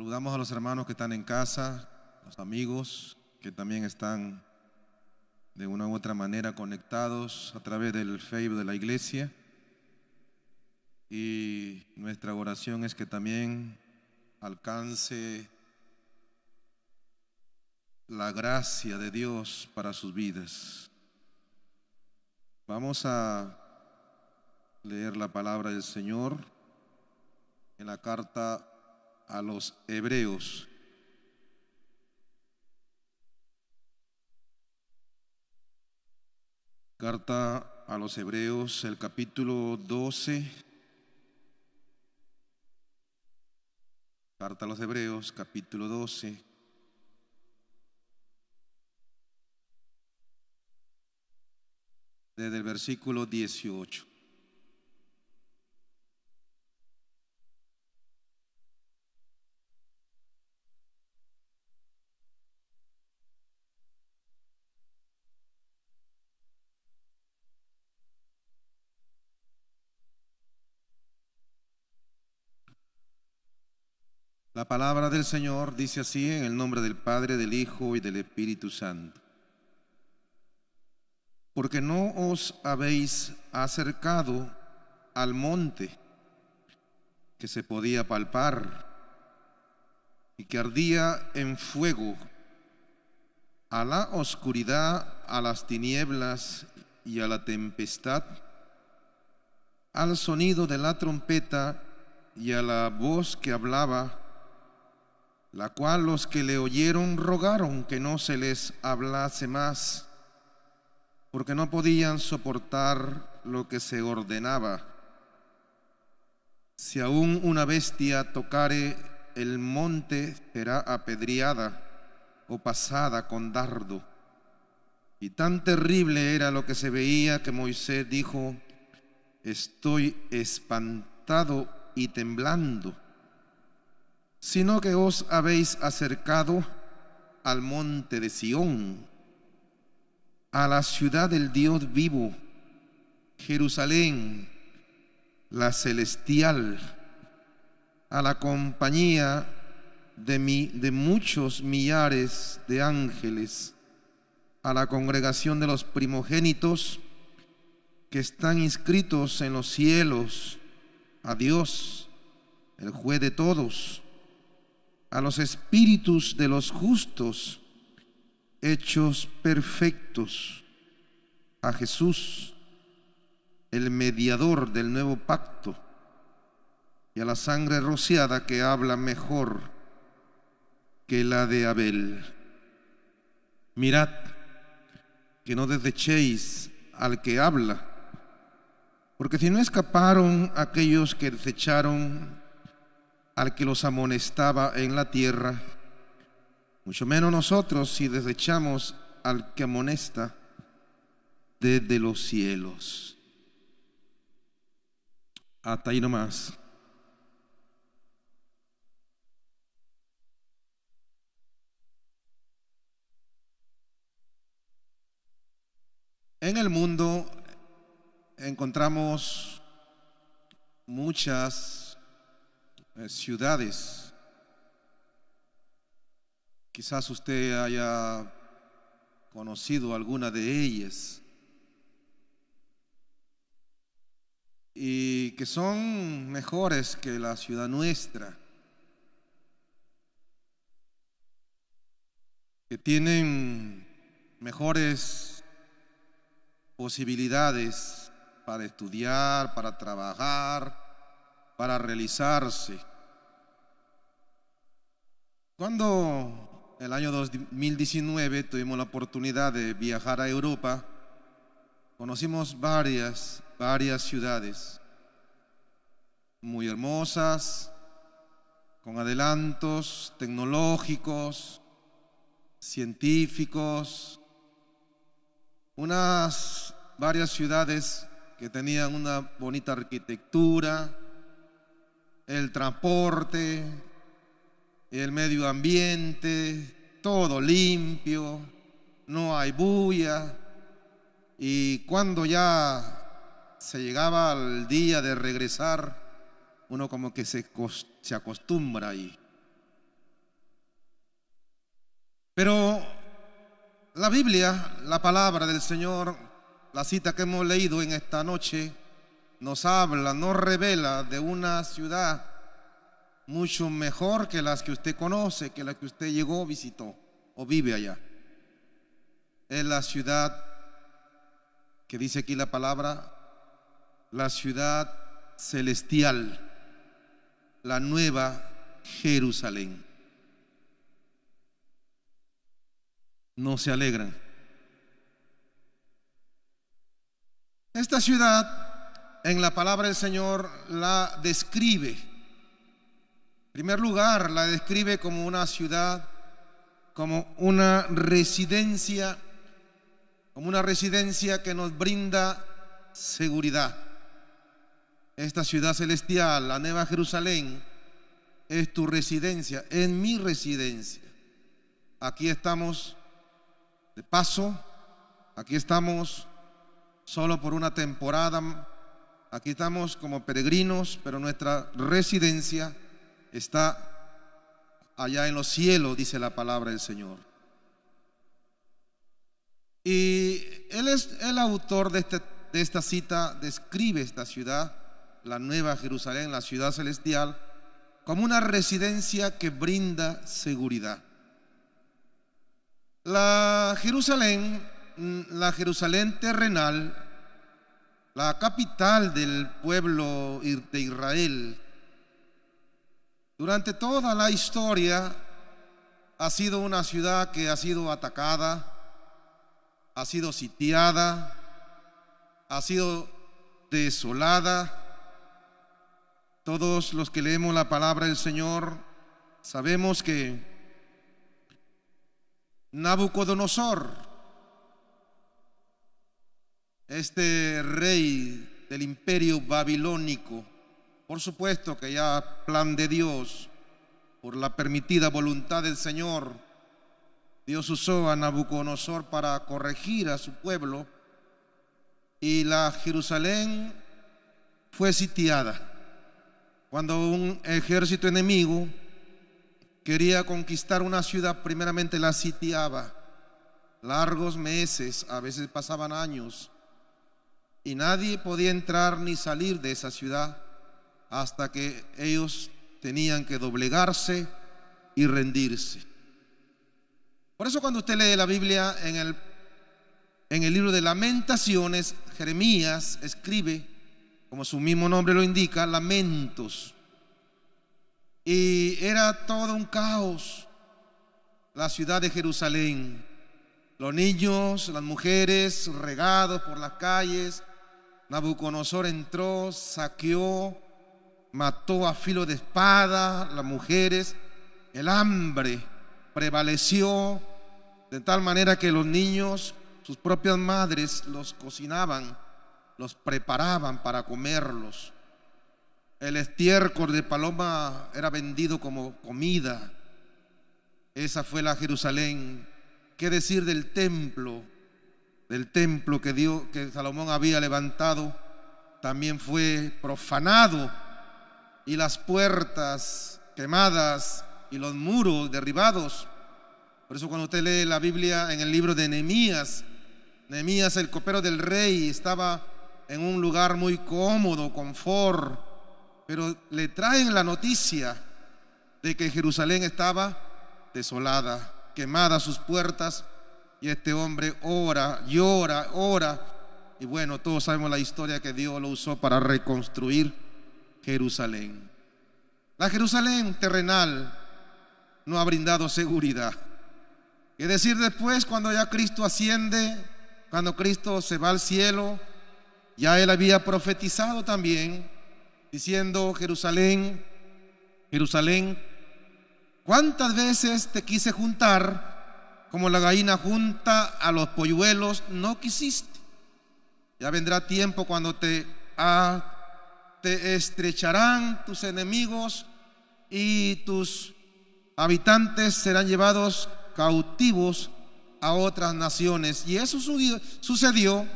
Saludamos a los hermanos que están en casa, los amigos que también están de una u otra manera conectados a través del Facebook de la iglesia. Y nuestra oración es que también alcance la gracia de Dios para sus vidas. Vamos a leer la palabra del Señor en la carta a los hebreos. Carta a los hebreos, el capítulo 12. Carta a los hebreos, capítulo 12. Desde el versículo 18. La palabra del Señor dice así en el nombre del Padre, del Hijo y del Espíritu Santo. Porque no os habéis acercado al monte que se podía palpar y que ardía en fuego, a la oscuridad, a las tinieblas y a la tempestad, al sonido de la trompeta y a la voz que hablaba la cual los que le oyeron rogaron que no se les hablase más, porque no podían soportar lo que se ordenaba. Si aún una bestia tocare el monte, será apedreada o pasada con dardo. Y tan terrible era lo que se veía que Moisés dijo, estoy espantado y temblando sino que os habéis acercado al monte de Sión, a la ciudad del Dios vivo, Jerusalén, la celestial, a la compañía de, de muchos millares de ángeles, a la congregación de los primogénitos que están inscritos en los cielos, a Dios, el juez de todos, a los espíritus de los justos hechos perfectos, a Jesús, el mediador del nuevo pacto, y a la sangre rociada que habla mejor que la de Abel. Mirad que no desechéis al que habla, porque si no escaparon aquellos que desecharon al que los amonestaba en la tierra, mucho menos nosotros si desechamos al que amonesta desde los cielos. Hasta ahí nomás. En el mundo encontramos muchas eh, ciudades. Quizás usted haya conocido alguna de ellas y que son mejores que la ciudad nuestra, que tienen mejores posibilidades para estudiar, para trabajar, para realizarse. Cuando el año 2019 tuvimos la oportunidad de viajar a Europa, conocimos varias, varias ciudades muy hermosas, con adelantos tecnológicos, científicos, unas varias ciudades que tenían una bonita arquitectura, el transporte, el medio ambiente, todo limpio, no hay bulla. Y cuando ya se llegaba al día de regresar, uno como que se, se acostumbra ahí. Pero la Biblia, la palabra del Señor, la cita que hemos leído en esta noche, nos habla, nos revela de una ciudad mucho mejor que las que usted conoce, que las que usted llegó, visitó o vive allá. Es la ciudad que dice aquí la palabra, la ciudad celestial, la nueva Jerusalén. No se alegran. Esta ciudad, en la palabra del Señor, la describe. En primer lugar, la describe como una ciudad, como una residencia, como una residencia que nos brinda seguridad. Esta ciudad celestial, la Nueva Jerusalén, es tu residencia, es mi residencia. Aquí estamos de paso, aquí estamos solo por una temporada, aquí estamos como peregrinos, pero nuestra residencia está allá en los cielos, dice la palabra del Señor. Y él es el autor de, este, de esta cita, describe esta ciudad, la nueva Jerusalén, la ciudad celestial, como una residencia que brinda seguridad. La Jerusalén, la Jerusalén terrenal, la capital del pueblo de Israel, durante toda la historia ha sido una ciudad que ha sido atacada, ha sido sitiada, ha sido desolada, todos los que leemos la palabra del Señor sabemos que Nabucodonosor, este rey del imperio babilónico, por supuesto que ya plan de Dios, por la permitida voluntad del Señor, Dios usó a Nabucodonosor para corregir a su pueblo y la Jerusalén fue sitiada. Cuando un ejército enemigo quería conquistar una ciudad, primeramente la sitiaba. Largos meses, a veces pasaban años, y nadie podía entrar ni salir de esa ciudad hasta que ellos tenían que doblegarse y rendirse. Por eso cuando usted lee la Biblia en el, en el libro de lamentaciones, Jeremías escribe como su mismo nombre lo indica, lamentos. Y era todo un caos la ciudad de Jerusalén. Los niños, las mujeres regados por las calles. Nabucodonosor entró, saqueó, mató a filo de espada las mujeres. El hambre prevaleció de tal manera que los niños, sus propias madres, los cocinaban los preparaban para comerlos. El estiércol de paloma era vendido como comida. Esa fue la Jerusalén. ¿Qué decir del templo? Del templo que, dio, que Salomón había levantado, también fue profanado y las puertas quemadas y los muros derribados. Por eso cuando usted lee la Biblia en el libro de Nehemías, Nehemías el copero del rey estaba en un lugar muy cómodo, confort, pero le traen la noticia de que Jerusalén estaba desolada, quemada sus puertas, y este hombre ora, llora, ora, y bueno, todos sabemos la historia que Dios lo usó para reconstruir Jerusalén. La Jerusalén terrenal no ha brindado seguridad. Es decir, después, cuando ya Cristo asciende, cuando Cristo se va al cielo, ya él había profetizado también, diciendo, Jerusalén, Jerusalén, ¿cuántas veces te quise juntar como la gallina junta a los polluelos? No quisiste. Ya vendrá tiempo cuando te, te estrecharán tus enemigos y tus habitantes serán llevados cautivos a otras naciones. Y eso sucedió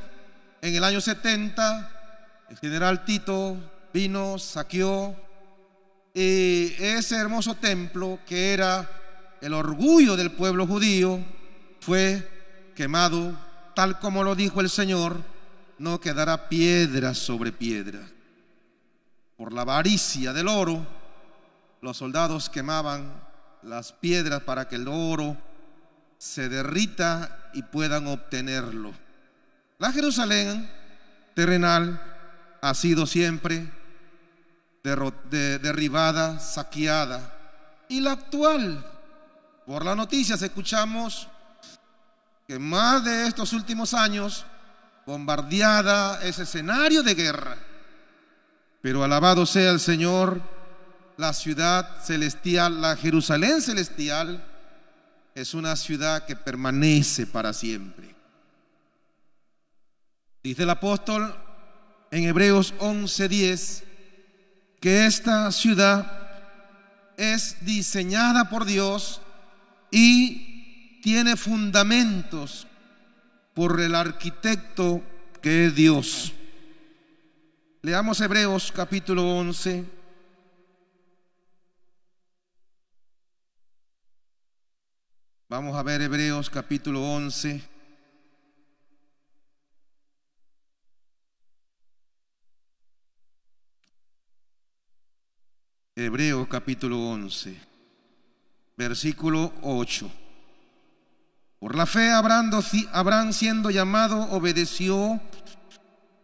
en el año 70, el general Tito vino, saqueó ese hermoso templo que era el orgullo del pueblo judío, fue quemado, tal como lo dijo el Señor, no quedará piedra sobre piedra. Por la avaricia del oro, los soldados quemaban las piedras para que el oro se derrita y puedan obtenerlo. La Jerusalén terrenal ha sido siempre derribada, saqueada. Y la actual, por las noticias escuchamos que más de estos últimos años, bombardeada es escenario de guerra. Pero alabado sea el Señor, la ciudad celestial, la Jerusalén celestial, es una ciudad que permanece para siempre. Dice el apóstol en Hebreos 11:10 que esta ciudad es diseñada por Dios y tiene fundamentos por el arquitecto que es Dios. Leamos Hebreos capítulo 11. Vamos a ver Hebreos capítulo 11. Hebreos capítulo 11, versículo 8. Por la fe Abraham, siendo llamado obedeció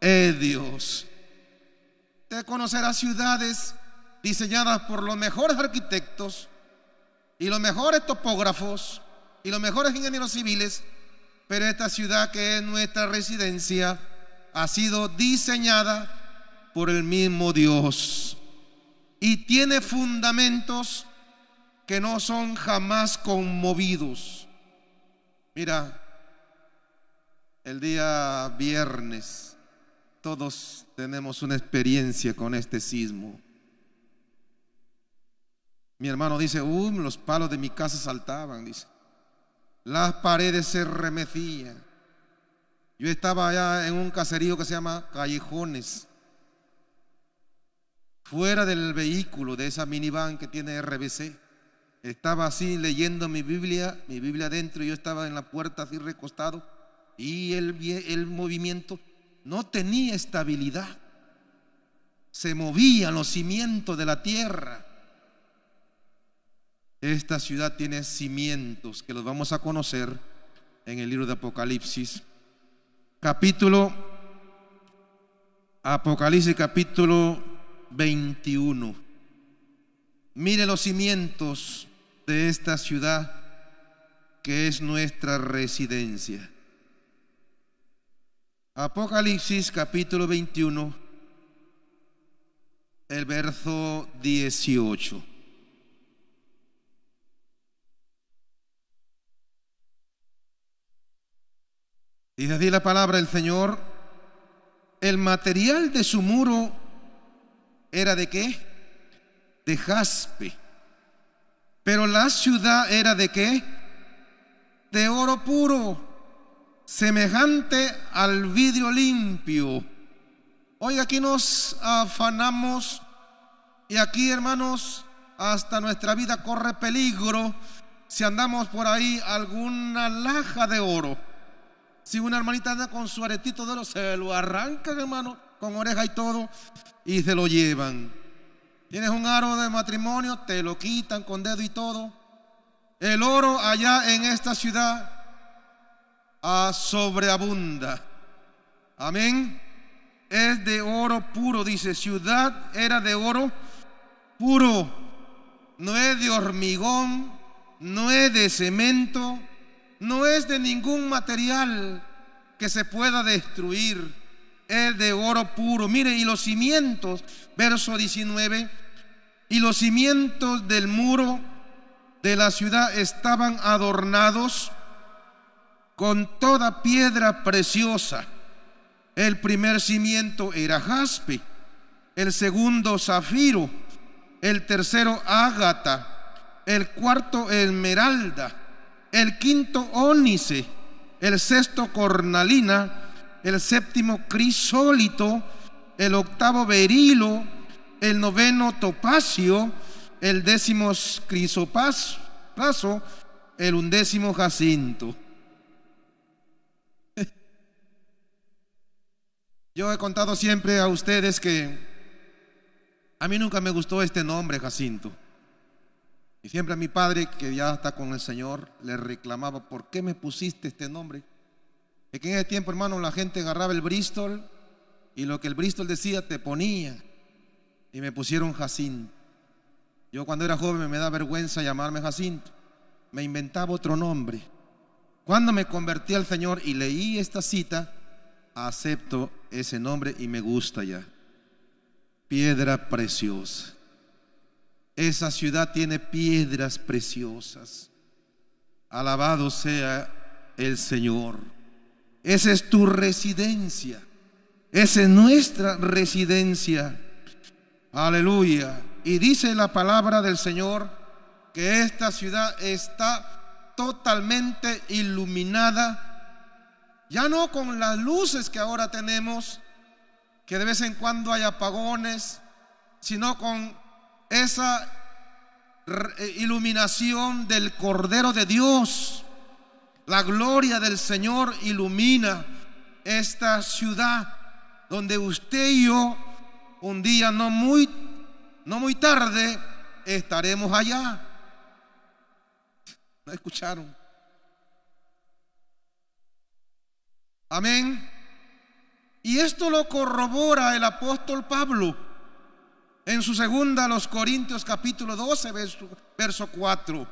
es Dios. Usted conocerá ciudades diseñadas por los mejores arquitectos y los mejores topógrafos y los mejores ingenieros civiles, pero esta ciudad que es nuestra residencia ha sido diseñada por el mismo Dios y tiene fundamentos que no son jamás conmovidos. Mira, el día viernes todos tenemos una experiencia con este sismo. Mi hermano dice, uy, los palos de mi casa saltaban, dice. Las paredes se remecían. Yo estaba allá en un caserío que se llama Callejones fuera del vehículo de esa minivan que tiene RBC. Estaba así leyendo mi Biblia, mi Biblia adentro, yo estaba en la puerta así recostado y el, el movimiento no tenía estabilidad. Se movían los cimientos de la tierra. Esta ciudad tiene cimientos que los vamos a conocer en el libro de Apocalipsis. Capítulo Apocalipsis capítulo 21. Mire los cimientos de esta ciudad que es nuestra residencia. Apocalipsis capítulo 21, el verso 18. Dice así la palabra del Señor, el material de su muro era de qué? De jaspe. Pero la ciudad era de qué? De oro puro, semejante al vidrio limpio. Hoy aquí nos afanamos y aquí, hermanos, hasta nuestra vida corre peligro si andamos por ahí alguna laja de oro. Si una hermanita anda con su aretito de oro, se lo arranca, hermano, con oreja y todo y se lo llevan. Tienes un aro de matrimonio, te lo quitan con dedo y todo. El oro allá en esta ciudad a sobreabunda. Amén. Es de oro puro, dice, ciudad era de oro puro. No es de hormigón, no es de cemento, no es de ningún material que se pueda destruir es de oro puro. Mire, y los cimientos, verso 19, y los cimientos del muro de la ciudad estaban adornados con toda piedra preciosa. El primer cimiento era jaspe, el segundo zafiro, el tercero ágata, el cuarto esmeralda, el quinto ónice, el sexto cornalina, el séptimo crisólito, el octavo berilo, el noveno topacio, el décimo crisopaso, el undécimo jacinto. Yo he contado siempre a ustedes que a mí nunca me gustó este nombre, Jacinto. Y siempre a mi padre, que ya está con el Señor, le reclamaba, ¿por qué me pusiste este nombre? Es que en ese tiempo, hermano, la gente agarraba el Bristol y lo que el Bristol decía te ponía. Y me pusieron Jacinto. Yo cuando era joven me da vergüenza llamarme Jacinto. Me inventaba otro nombre. Cuando me convertí al Señor y leí esta cita, acepto ese nombre y me gusta ya. Piedra preciosa. Esa ciudad tiene piedras preciosas. Alabado sea el Señor. Esa es tu residencia. Esa es nuestra residencia. Aleluya. Y dice la palabra del Señor que esta ciudad está totalmente iluminada, ya no con las luces que ahora tenemos, que de vez en cuando hay apagones, sino con esa eh, iluminación del Cordero de Dios. La gloria del Señor ilumina esta ciudad donde usted y yo un día no muy no muy tarde estaremos allá. ¿No escucharon? Amén. Y esto lo corrobora el apóstol Pablo en su segunda los Corintios capítulo 12 verso, verso 4,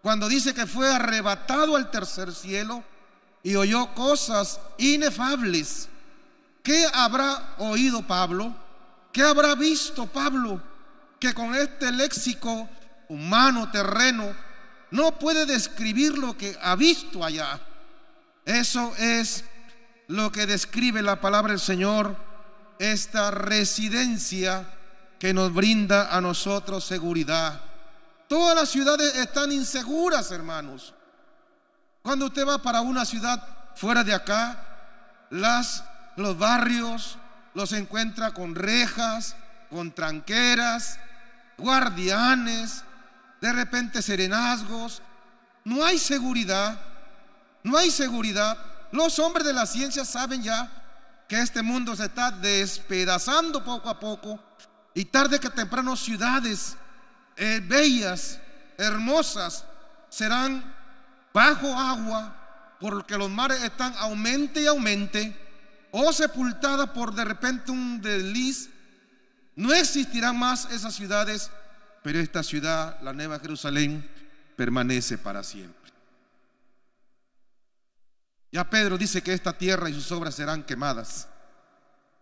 cuando dice que fue arrebatado al tercer cielo y oyó cosas inefables. ¿Qué habrá oído Pablo? ¿Qué habrá visto Pablo? Que con este léxico humano, terreno, no puede describir lo que ha visto allá. Eso es lo que describe la palabra del Señor, esta residencia que nos brinda a nosotros seguridad. Todas las ciudades están inseguras, hermanos. Cuando usted va para una ciudad fuera de acá, las, los barrios los encuentra con rejas, con tranqueras, guardianes, de repente serenazgos. No hay seguridad, no hay seguridad. Los hombres de la ciencia saben ya que este mundo se está despedazando poco a poco y tarde que temprano ciudades eh, bellas, hermosas, serán bajo agua porque los mares están aumente y aumente o sepultadas por de repente un desliz. No existirán más esas ciudades, pero esta ciudad, la Nueva Jerusalén, permanece para siempre. Ya Pedro dice que esta tierra y sus obras serán quemadas,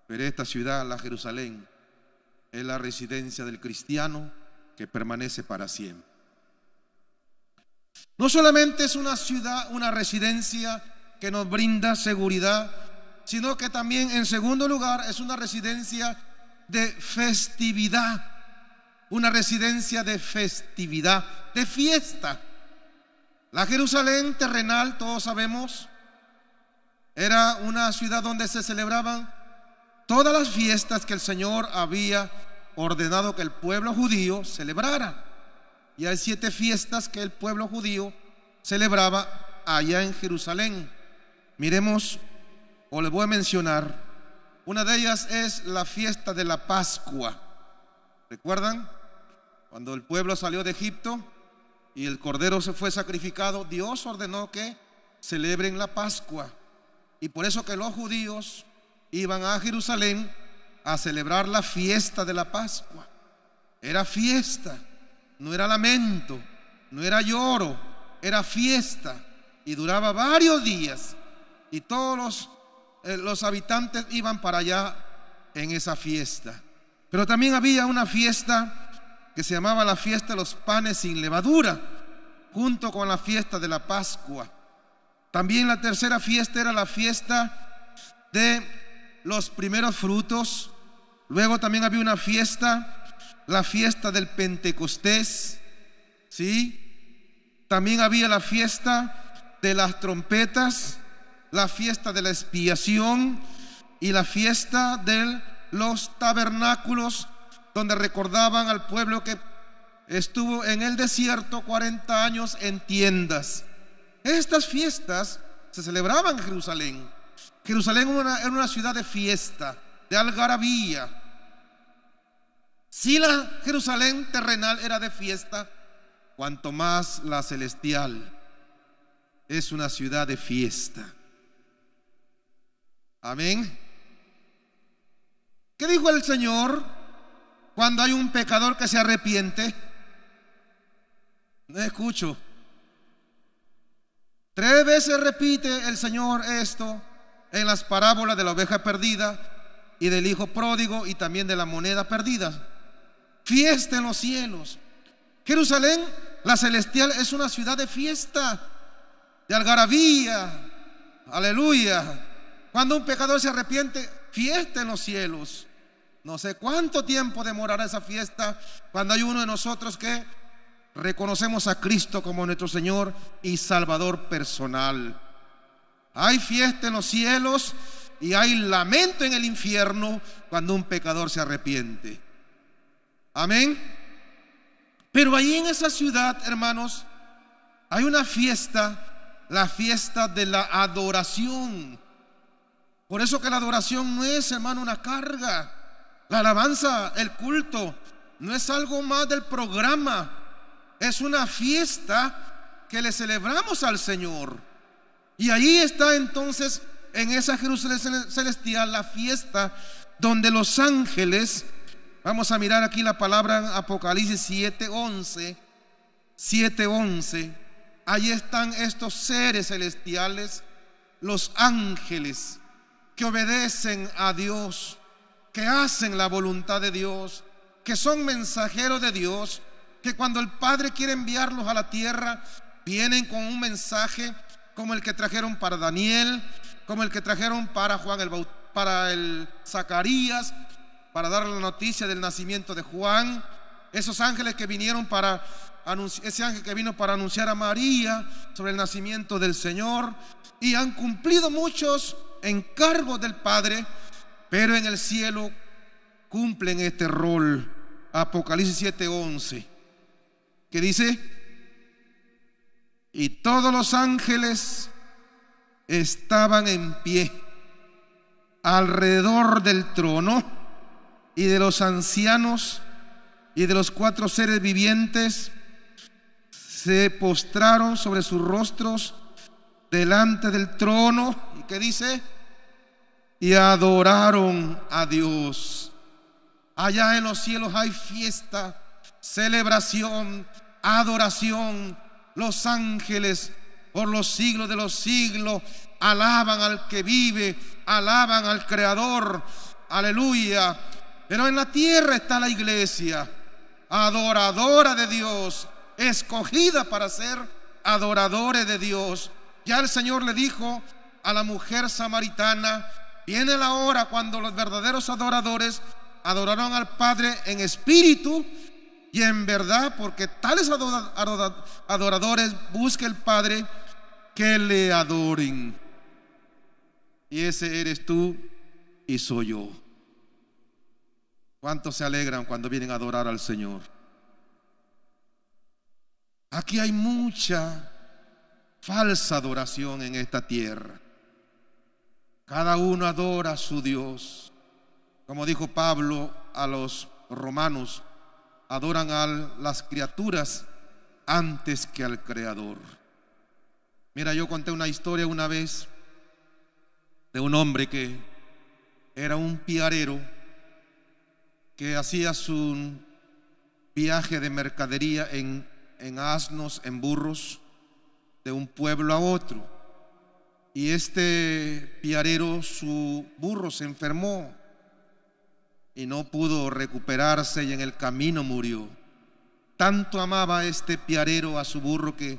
pero esta ciudad, la Jerusalén, es la residencia del cristiano que permanece para siempre. No solamente es una ciudad, una residencia que nos brinda seguridad, sino que también en segundo lugar es una residencia de festividad, una residencia de festividad, de fiesta. La Jerusalén terrenal, todos sabemos, era una ciudad donde se celebraban todas las fiestas que el Señor había ordenado que el pueblo judío celebrara. Y hay siete fiestas que el pueblo judío celebraba allá en Jerusalén. Miremos, o les voy a mencionar, una de ellas es la fiesta de la Pascua. ¿Recuerdan? Cuando el pueblo salió de Egipto y el cordero se fue sacrificado, Dios ordenó que celebren la Pascua. Y por eso que los judíos iban a Jerusalén a celebrar la fiesta de la Pascua. Era fiesta, no era lamento, no era lloro, era fiesta. Y duraba varios días. Y todos los, eh, los habitantes iban para allá en esa fiesta. Pero también había una fiesta que se llamaba la fiesta de los panes sin levadura. junto con la fiesta de la Pascua. También la tercera fiesta era la fiesta de los primeros frutos. Luego también había una fiesta, la fiesta del Pentecostés. ¿Sí? También había la fiesta de las trompetas, la fiesta de la expiación y la fiesta de los tabernáculos, donde recordaban al pueblo que estuvo en el desierto 40 años en tiendas. Estas fiestas se celebraban en Jerusalén. Jerusalén era una, ciudad de fiesta, de algarabía. Si la Jerusalén terrenal era de fiesta, cuanto más la celestial es una ciudad de fiesta. Amén. ¿Qué dijo el Señor cuando hay un pecador que se arrepiente? No escucho. Tres veces repite el Señor esto en las parábolas de la oveja perdida y del hijo pródigo y también de la moneda perdida. Fiesta en los cielos. Jerusalén, la celestial, es una ciudad de fiesta, de algarabía. Aleluya. Cuando un pecador se arrepiente, fiesta en los cielos. No sé cuánto tiempo demorará esa fiesta cuando hay uno de nosotros que reconocemos a Cristo como nuestro Señor y Salvador personal. Hay fiesta en los cielos y hay lamento en el infierno cuando un pecador se arrepiente. Amén. Pero ahí en esa ciudad, hermanos, hay una fiesta, la fiesta de la adoración. Por eso que la adoración no es, hermano, una carga. La alabanza, el culto, no es algo más del programa es una fiesta que le celebramos al Señor. Y ahí está entonces en esa Jerusalén celestial la fiesta donde los ángeles, vamos a mirar aquí la palabra Apocalipsis 7:11, 7:11, ahí están estos seres celestiales, los ángeles que obedecen a Dios, que hacen la voluntad de Dios, que son mensajeros de Dios que cuando el Padre quiere enviarlos a la tierra, vienen con un mensaje como el que trajeron para Daniel, como el que trajeron para Juan el para el Zacarías, para dar la noticia del nacimiento de Juan, esos ángeles que vinieron para ese ángel que vino para anunciar a María sobre el nacimiento del Señor. Y han cumplido muchos encargos del Padre, pero en el cielo cumplen este rol. Apocalipsis 7:11 que dice, y todos los ángeles estaban en pie alrededor del trono y de los ancianos y de los cuatro seres vivientes se postraron sobre sus rostros delante del trono y que dice y adoraron a Dios. Allá en los cielos hay fiesta, celebración, adoración. Los ángeles por los siglos de los siglos alaban al que vive, alaban al Creador. Aleluya. Pero en la tierra está la iglesia, adoradora de Dios, escogida para ser adoradores de Dios. Ya el Señor le dijo a la mujer samaritana, viene la hora cuando los verdaderos adoradores adorarán al Padre en espíritu y en verdad, porque tales adoradores busca el Padre que le adoren. Y ese eres tú y soy yo. ¿Cuántos se alegran cuando vienen a adorar al Señor? Aquí hay mucha falsa adoración en esta tierra. Cada uno adora a su Dios. Como dijo Pablo a los romanos, adoran a las criaturas antes que al Creador. Mira, yo conté una historia una vez de un hombre que era un piarero que hacía su viaje de mercadería en, en asnos, en burros, de un pueblo a otro. Y este piarero, su burro se enfermó y no pudo recuperarse y en el camino murió. tanto amaba este piarero a su burro que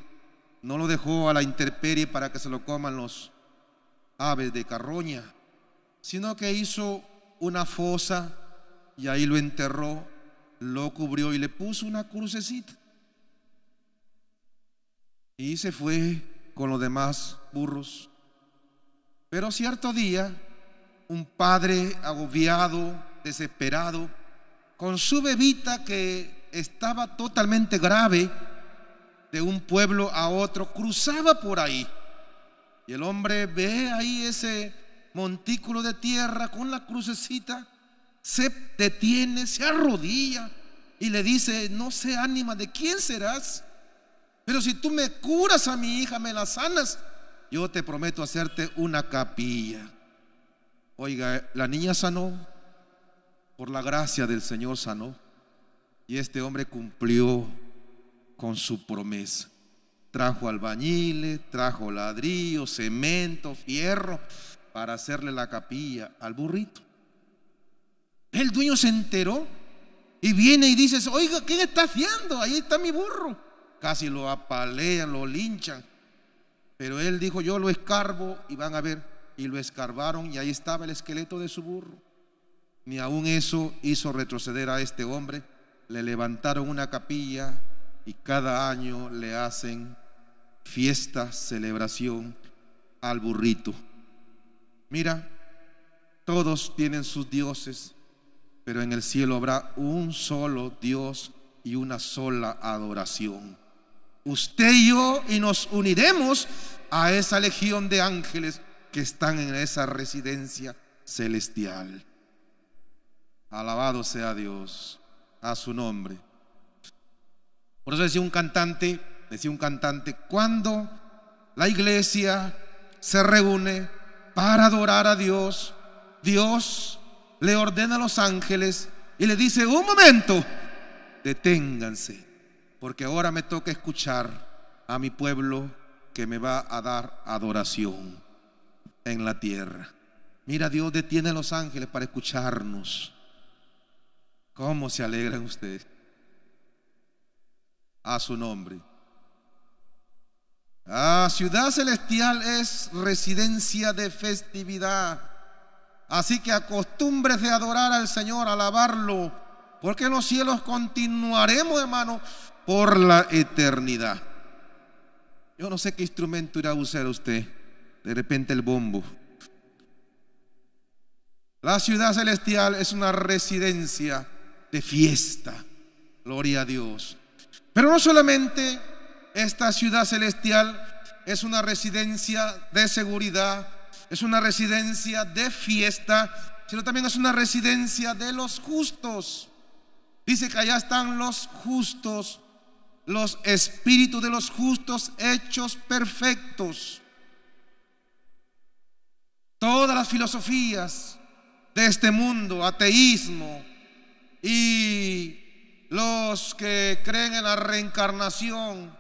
no lo dejó a la intemperie para que se lo coman los aves de carroña, sino que hizo una fosa y ahí lo enterró, lo cubrió y le puso una crucecita. Y se fue con los demás burros. Pero cierto día, un padre agobiado, desesperado, con su bebita que estaba totalmente grave, de un pueblo a otro, cruzaba por ahí. Y el hombre ve ahí ese montículo de tierra con la crucecita, se detiene, se arrodilla y le dice, no sé ánima, ¿de quién serás? Pero si tú me curas a mi hija, me la sanas, yo te prometo hacerte una capilla. Oiga, la niña sanó, por la gracia del Señor sanó, y este hombre cumplió con su promesa. Trajo albañiles, trajo ladrillo, cemento, fierro para hacerle la capilla al burrito. El dueño se enteró y viene y dice, oiga, ¿qué está haciendo? Ahí está mi burro. Casi lo apalean, lo linchan. Pero él dijo, yo lo escarbo y van a ver. Y lo escarbaron y ahí estaba el esqueleto de su burro. Ni aun eso hizo retroceder a este hombre. Le levantaron una capilla y cada año le hacen fiesta, celebración al burrito. Mira, todos tienen sus dioses, pero en el cielo habrá un solo Dios y una sola adoración. Usted y yo y nos uniremos a esa legión de ángeles que están en esa residencia celestial. Alabado sea Dios a su nombre. Por eso decía un cantante, decía un cantante, cuando la iglesia se reúne para adorar a Dios, Dios le ordena a los ángeles y le dice, un momento, deténganse, porque ahora me toca escuchar a mi pueblo que me va a dar adoración en la tierra. Mira, Dios detiene a los ángeles para escucharnos. ¿Cómo se alegran ustedes? a su nombre. La ciudad celestial es residencia de festividad. Así que acostúmbrese a adorar al Señor, alabarlo, porque en los cielos continuaremos, hermano, por la eternidad. Yo no sé qué instrumento irá a usar usted. De repente el bombo. La ciudad celestial es una residencia de fiesta. Gloria a Dios. Pero no solamente esta ciudad celestial es una residencia de seguridad, es una residencia de fiesta, sino también es una residencia de los justos. Dice que allá están los justos, los espíritus de los justos hechos perfectos. Todas las filosofías de este mundo, ateísmo y los que creen en la reencarnación,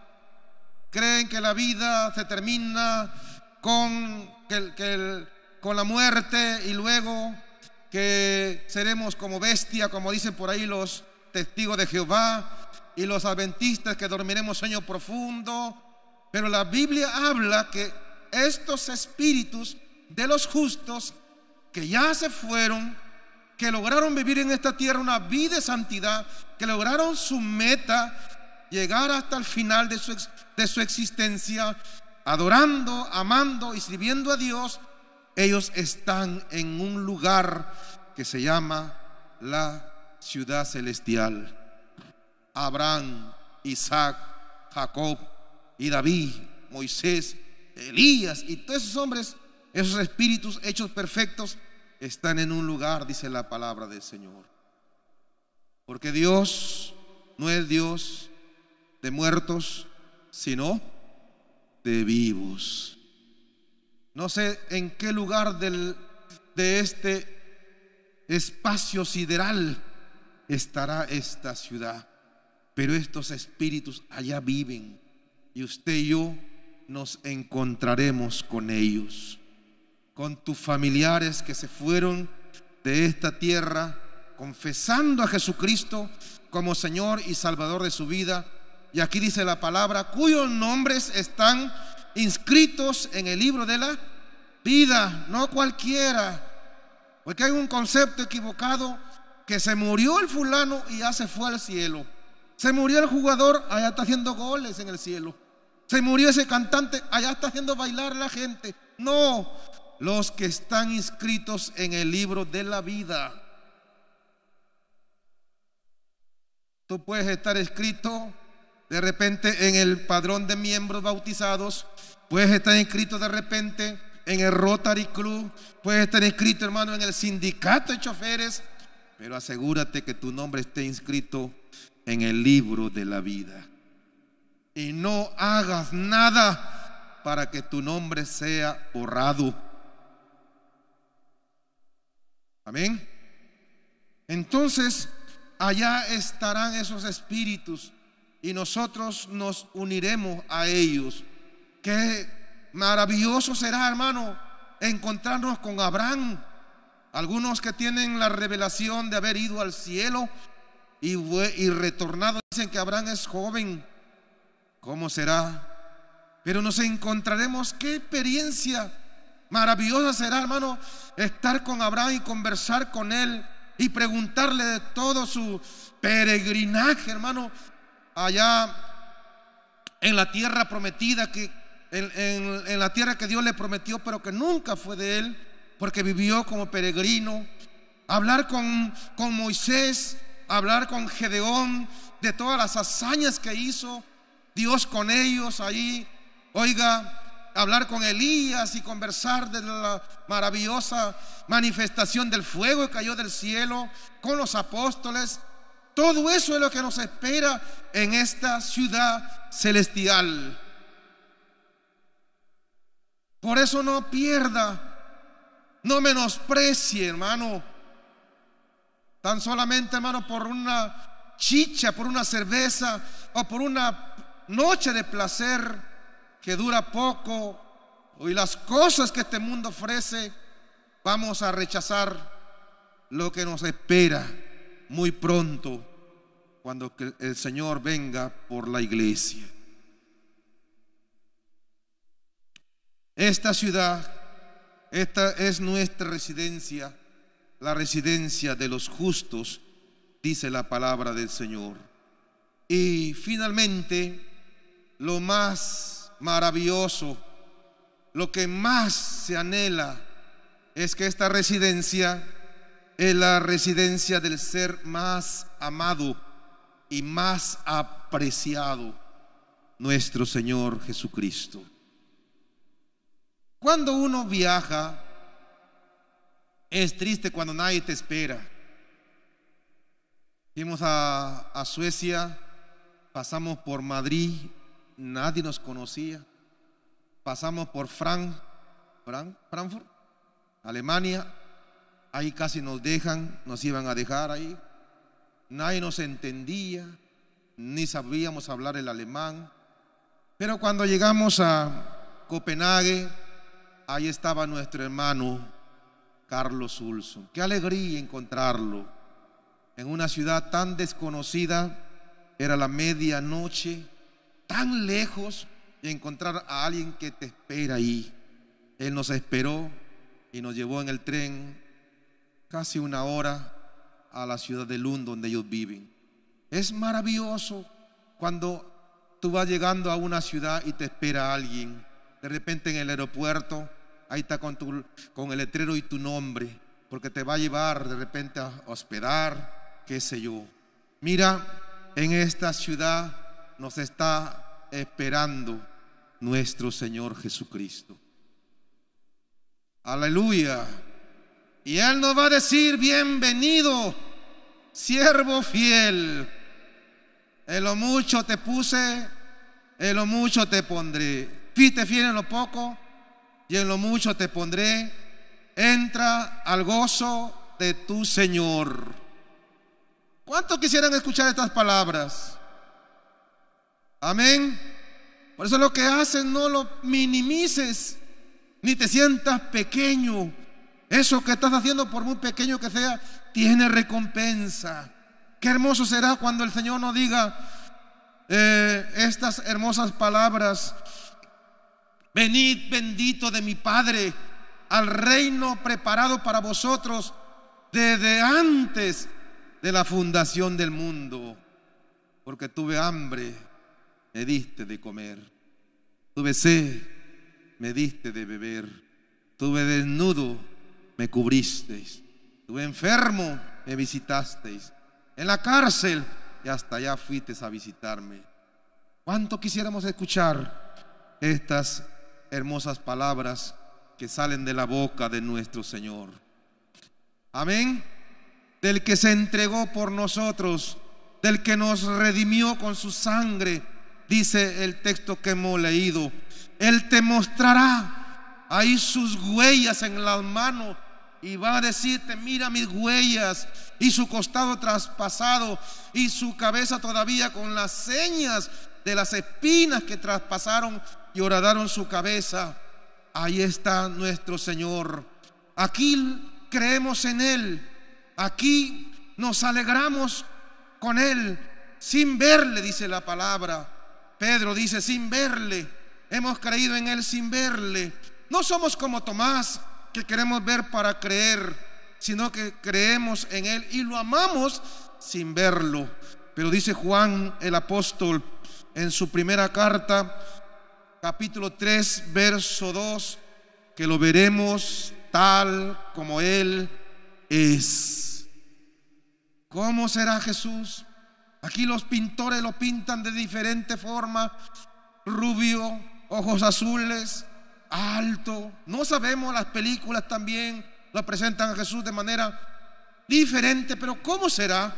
creen que la vida se termina con, con la muerte y luego que seremos como bestia, como dicen por ahí los testigos de Jehová y los adventistas que dormiremos sueño profundo. Pero la Biblia habla que estos espíritus de los justos que ya se fueron, que lograron vivir en esta tierra una vida de santidad, que lograron su meta, llegar hasta el final de su, de su existencia, adorando, amando y sirviendo a Dios, ellos están en un lugar que se llama la ciudad celestial. Abraham, Isaac, Jacob y David, Moisés, Elías y todos esos hombres, esos espíritus hechos perfectos, están en un lugar, dice la palabra del Señor. Porque Dios no es Dios de muertos, sino de vivos. No sé en qué lugar del, de este espacio sideral estará esta ciudad, pero estos espíritus allá viven y usted y yo nos encontraremos con ellos con tus familiares que se fueron de esta tierra, confesando a Jesucristo como Señor y Salvador de su vida. Y aquí dice la palabra, cuyos nombres están inscritos en el libro de la vida, no cualquiera. Porque hay un concepto equivocado que se murió el fulano y ya se fue al cielo. Se murió el jugador, allá está haciendo goles en el cielo. Se murió ese cantante, allá está haciendo bailar la gente. No, los que están inscritos en el libro de la vida. Tú puedes estar escrito de repente en el padrón de miembros bautizados, puedes estar inscrito de repente en el Rotary Club, puedes estar inscrito hermano en el sindicato de choferes, pero asegúrate que tu nombre esté inscrito en el libro de la vida. Y no hagas nada para que tu nombre sea borrado. Amén. Entonces, allá estarán esos espíritus y nosotros nos uniremos a ellos. Qué maravilloso será, hermano, encontrarnos con Abraham. Algunos que tienen la revelación de haber ido al cielo y, y retornado dicen que Abraham es joven. ¿Cómo será? Pero nos encontraremos, qué experiencia maravillosa será, hermano, estar con Abraham y conversar con él y preguntarle de todo su peregrinaje, hermano, allá en la tierra prometida, que, en, la tierra que Dios le prometió, pero que nunca fue de él, porque vivió como peregrino. Hablar con, con Moisés, hablar con Gedeón, de todas las hazañas que hizo Dios con ellos ahí. Oiga, hablar con Elías y conversar de la maravillosa manifestación del fuego que cayó del cielo con los apóstoles. Todo eso es lo que nos espera en esta ciudad celestial. Por eso no pierda, no menosprecie, hermano. Tan solamente, hermano, por una chicha, por una cerveza o por una noche de placer que dura poco y las cosas que este mundo ofrece, vamos a rechazar lo que nos espera muy pronto cuando el Señor venga por la iglesia. Esta ciudad, esta es nuestra residencia, la residencia de los justos, dice la palabra del Señor. Y finalmente, lo más maravilloso, lo que más se anhela es que esta residencia es la residencia del ser más amado y más apreciado, nuestro Señor Jesucristo. Cuando uno viaja, es triste cuando nadie te espera. Fuimos a, a Suecia, pasamos por Madrid, nadie nos conocía. Pasamos por Frank, Frankfurt, Alemania, ahí casi nos dejan, nos iban a dejar ahí. Nadie nos entendía, ni sabíamos hablar el alemán. Pero cuando llegamos a Copenhague, ahí estaba nuestro hermano Carlos Ulson. Qué alegría encontrarlo en una ciudad tan desconocida. Era la medianoche, tan lejos y encontrar a alguien que te espera ahí. Él nos esperó y nos llevó en el tren casi una hora a la ciudad de Lund donde ellos viven. Es maravilloso cuando tú vas llegando a una ciudad y te espera alguien. De repente en el aeropuerto, ahí está con, tu, con el letrero y tu nombre, porque te va a llevar de repente a hospedar, qué sé yo. Mira, en esta ciudad nos está esperando nuestro Señor Jesucristo. Aleluya. Y Él nos va a decir, bienvenido, siervo fiel. En lo mucho te puse, en lo mucho te pondré. Fuiste fiel en lo poco y en lo mucho te pondré. Entra al gozo de tu Señor. ¿Cuántos quisieran escuchar estas palabras? Amén. Por eso lo que haces no lo minimices, ni te sientas pequeño. Eso que estás haciendo, por muy pequeño que sea, tiene recompensa. Qué hermoso será cuando el Señor nos diga eh, estas hermosas palabras. Venid bendito de mi Padre al reino preparado para vosotros desde antes de la fundación del mundo. Porque tuve hambre, me diste de comer. Tuve sed, me diste de beber. Tuve desnudo, me cubristeis. Tuve enfermo, me visitasteis. En la cárcel, y hasta allá fuiste a visitarme. ¿Cuánto quisiéramos escuchar estas hermosas palabras que salen de la boca de nuestro Señor? Amén. Del que se entregó por nosotros, del que nos redimió con su sangre, dice el texto que hemos leído. Él te mostrará ahí sus huellas en las manos y va a decirte, mira mis huellas y su costado traspasado y su cabeza todavía con las señas de las espinas que traspasaron y horadaron su cabeza. Ahí está nuestro Señor. Aquí creemos en Él. Aquí nos alegramos con Él sin verle, dice la palabra. Pedro dice, sin verle. Hemos creído en Él sin verle. No somos como Tomás que queremos ver para creer, sino que creemos en Él y lo amamos sin verlo. Pero dice Juan el apóstol en su primera carta, capítulo 3, verso 2, que lo veremos tal como Él es. ¿Cómo será Jesús? Aquí los pintores lo pintan de diferente forma, rubio, ojos azules, alto. No sabemos, las películas también lo presentan a Jesús de manera diferente, pero ¿cómo será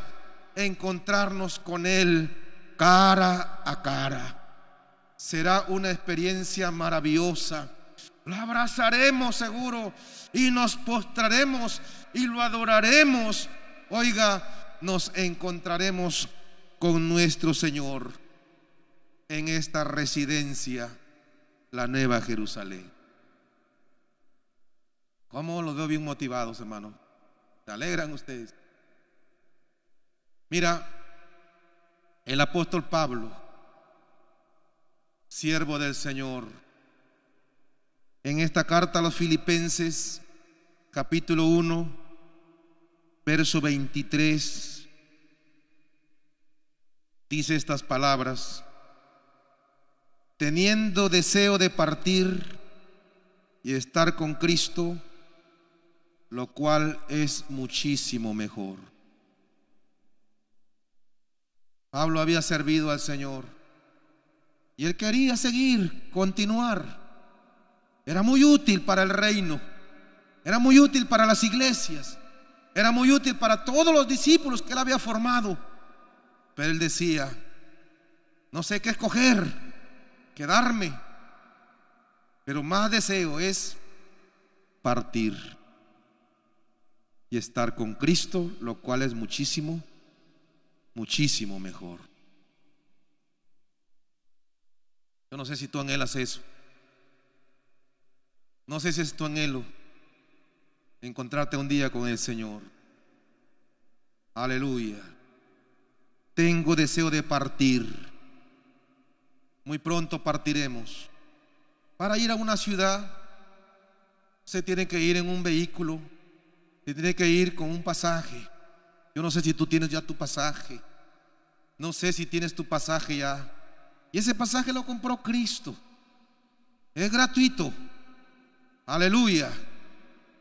encontrarnos con Él cara a cara? Será una experiencia maravillosa. Lo abrazaremos seguro y nos postraremos y lo adoraremos. Oiga, nos encontraremos con nuestro Señor en esta residencia la nueva Jerusalén. ¿Cómo los veo bien motivados, hermano? ¿Se alegran ustedes? Mira, el apóstol Pablo, siervo del Señor, en esta carta a los filipenses, capítulo 1, verso 23, dice estas palabras teniendo deseo de partir y estar con Cristo, lo cual es muchísimo mejor. Pablo había servido al Señor y él quería seguir, continuar. Era muy útil para el reino, era muy útil para las iglesias, era muy útil para todos los discípulos que él había formado. Pero él decía, no sé qué escoger quedarme, pero más deseo es partir y estar con Cristo, lo cual es muchísimo, muchísimo mejor. Yo no sé si tú anhelas eso. No sé si es tu anhelo encontrarte un día con el Señor. Aleluya. Tengo deseo de partir muy pronto partiremos. Para ir a una ciudad se tiene que ir en un vehículo, se tiene que ir con un pasaje. Yo no sé si tú tienes ya tu pasaje. No sé si tienes tu pasaje ya. Y ese pasaje lo compró Cristo. Es gratuito. Aleluya.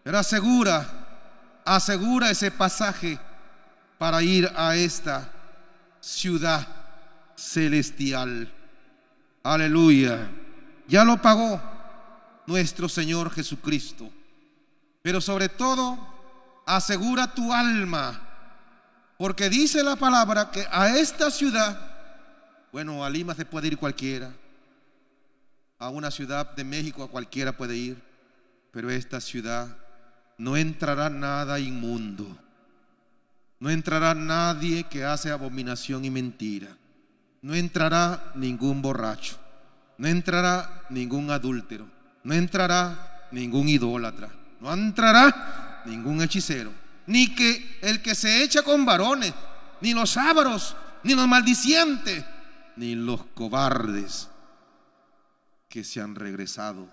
Pero asegura, asegura ese pasaje para ir a esta ciudad celestial. Aleluya. Ya lo pagó nuestro Señor Jesucristo. Pero sobre todo, asegura tu alma. Porque dice la palabra que a esta ciudad, bueno, a Lima se puede ir cualquiera. A una ciudad de México a cualquiera puede ir. Pero esta ciudad no entrará nada inmundo. No entrará nadie que hace abominación y mentira. No entrará ningún borracho, no entrará ningún adúltero, no entrará ningún idólatra, no entrará ningún hechicero, ni que el que se echa con varones, ni los ávaros, ni los maldicientes, ni los cobardes que se han regresado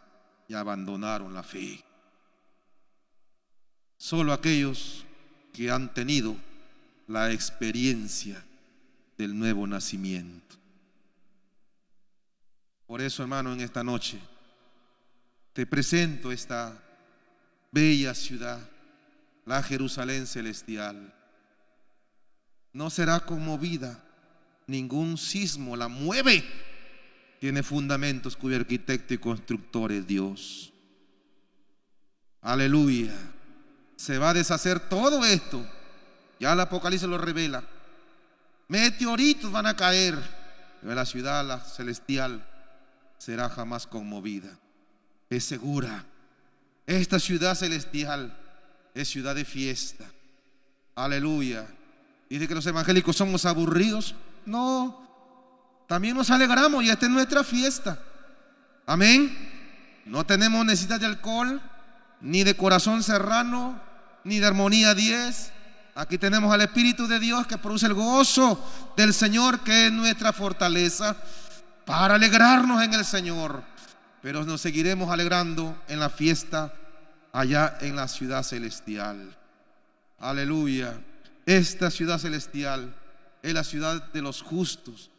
y abandonaron la fe. Solo aquellos que han tenido la experiencia del nuevo nacimiento. Por eso, hermano, en esta noche te presento esta bella ciudad, la Jerusalén celestial. No será conmovida, ningún sismo la mueve. Tiene fundamentos cuyo arquitecto y constructor es Dios. Aleluya. Se va a deshacer todo esto. Ya el Apocalipsis lo revela. Meteoritos van a caer. Pero la ciudad celestial será jamás conmovida. Es segura. Esta ciudad celestial es ciudad de fiesta. Aleluya. Dice que los evangélicos somos aburridos. No. También nos alegramos y esta es nuestra fiesta. Amén. No tenemos necesidad de alcohol, ni de corazón serrano, ni de armonía 10. Aquí tenemos al Espíritu de Dios que produce el gozo del Señor, que es nuestra fortaleza, para alegrarnos en el Señor. Pero nos seguiremos alegrando en la fiesta allá en la ciudad celestial. Aleluya. Esta ciudad celestial es la ciudad de los justos,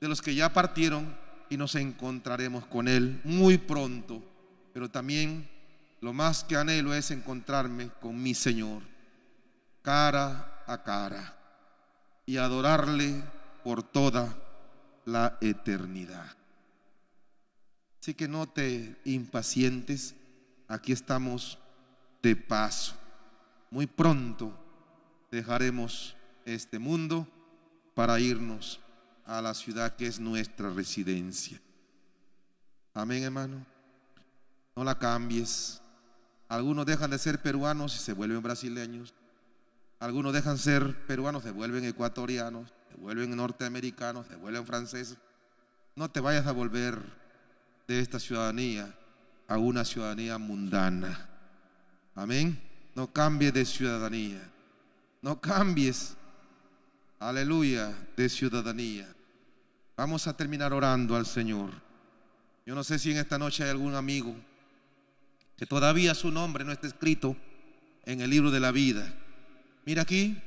de los que ya partieron y nos encontraremos con Él muy pronto. Pero también lo más que anhelo es encontrarme con mi Señor, cara a cara, y adorarle por toda la eternidad. Así que no te impacientes, aquí estamos de paso. Muy pronto dejaremos este mundo para irnos a la ciudad que es nuestra residencia. Amén, hermano. No la cambies. Algunos dejan de ser peruanos y se vuelven brasileños. Algunos dejan ser peruanos, se vuelven ecuatorianos, se vuelven norteamericanos, se vuelven franceses. No te vayas a volver de esta ciudadanía a una ciudadanía mundana. Amén. No cambies de ciudadanía. No cambies, aleluya, de ciudadanía. Vamos a terminar orando al Señor. Yo no sé si en esta noche hay algún amigo que todavía su nombre no está escrito en el libro de la vida. Mira aquí,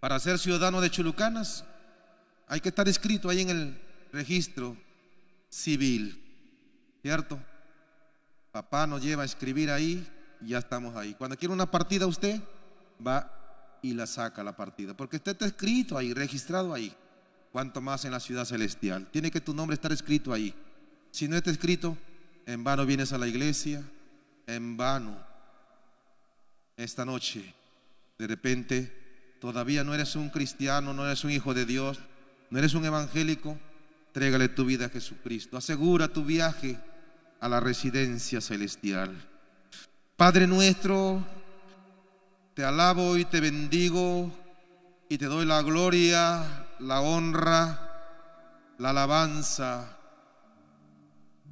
para ser ciudadano de Chulucanas hay que estar escrito ahí en el registro civil, ¿cierto? Papá nos lleva a escribir ahí y ya estamos ahí. Cuando quiere una partida usted va y la saca la partida, porque usted está escrito ahí, registrado ahí. Cuanto más en la ciudad celestial. Tiene que tu nombre estar escrito ahí. Si no está escrito, en vano vienes a la iglesia, en vano. Esta noche, de repente, todavía no eres un cristiano, no eres un hijo de Dios, no eres un evangélico, trégale tu vida a Jesucristo. Asegura tu viaje a la residencia celestial. Padre nuestro, te alabo y te bendigo y te doy la gloria, la honra, la alabanza.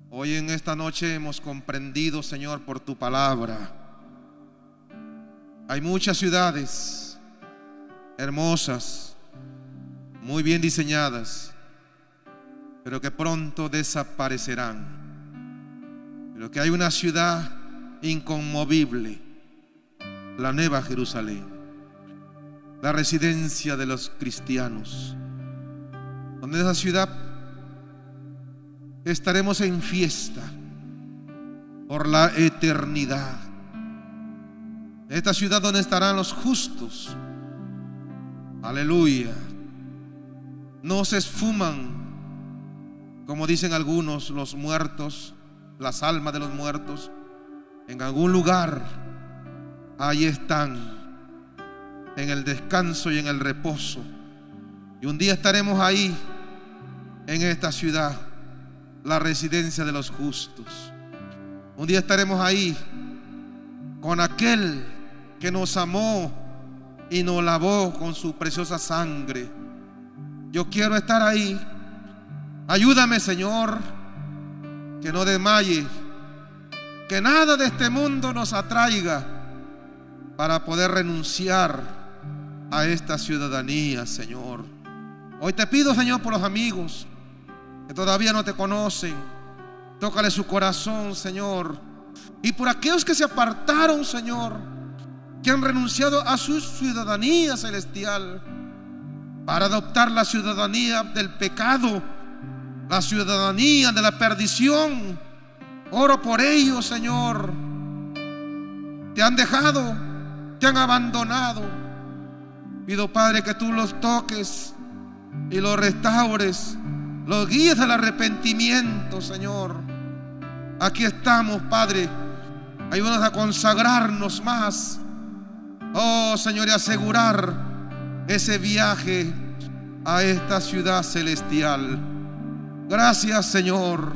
Hoy en esta noche hemos comprendido, Señor, por tu palabra. Hay muchas ciudades hermosas, muy bien diseñadas, pero que pronto desaparecerán. Pero que hay una ciudad inconmovible, la Nueva Jerusalén, la residencia de los cristianos, donde esa ciudad estaremos en fiesta por la eternidad. Esta ciudad donde estarán los justos. Aleluya. No se esfuman, como dicen algunos, los muertos, las almas de los muertos en algún lugar, ahí están, en el descanso y en el reposo. Y un día estaremos ahí, en esta ciudad, la residencia de los justos. Un día estaremos ahí con aquel que nos amó y nos lavó con su preciosa sangre. Yo quiero estar ahí. Ayúdame, Señor, que no desmaye que nada de este mundo nos atraiga para poder renunciar a esta ciudadanía, Señor. Hoy te pido, Señor, por los amigos que todavía no te conocen. Tócale su corazón, Señor. Y por aquellos que se apartaron, Señor, que han renunciado a su ciudadanía celestial para adoptar la ciudadanía del pecado, la ciudadanía de la perdición. Oro por ellos, Señor. Te han dejado, te han abandonado. Pido, Padre, que tú los toques y los restaures, los guíes al arrepentimiento, Señor. Aquí estamos, Padre. Ayúdanos a consagrarnos más. Oh, Señor, y asegurar ese viaje a esta ciudad celestial. Gracias, Señor.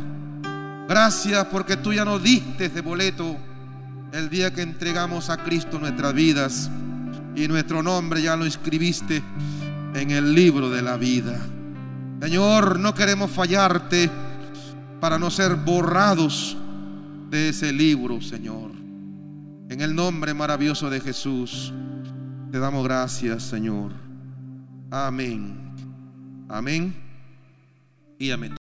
Gracias porque tú ya nos diste de boleto el día que entregamos a Cristo nuestras vidas y nuestro nombre ya lo inscribiste en el libro de la vida. Señor, no queremos fallarte para no ser borrados de ese libro, Señor. En el nombre maravilloso de Jesús, te damos gracias, Señor. Amén. Amén. Y amén.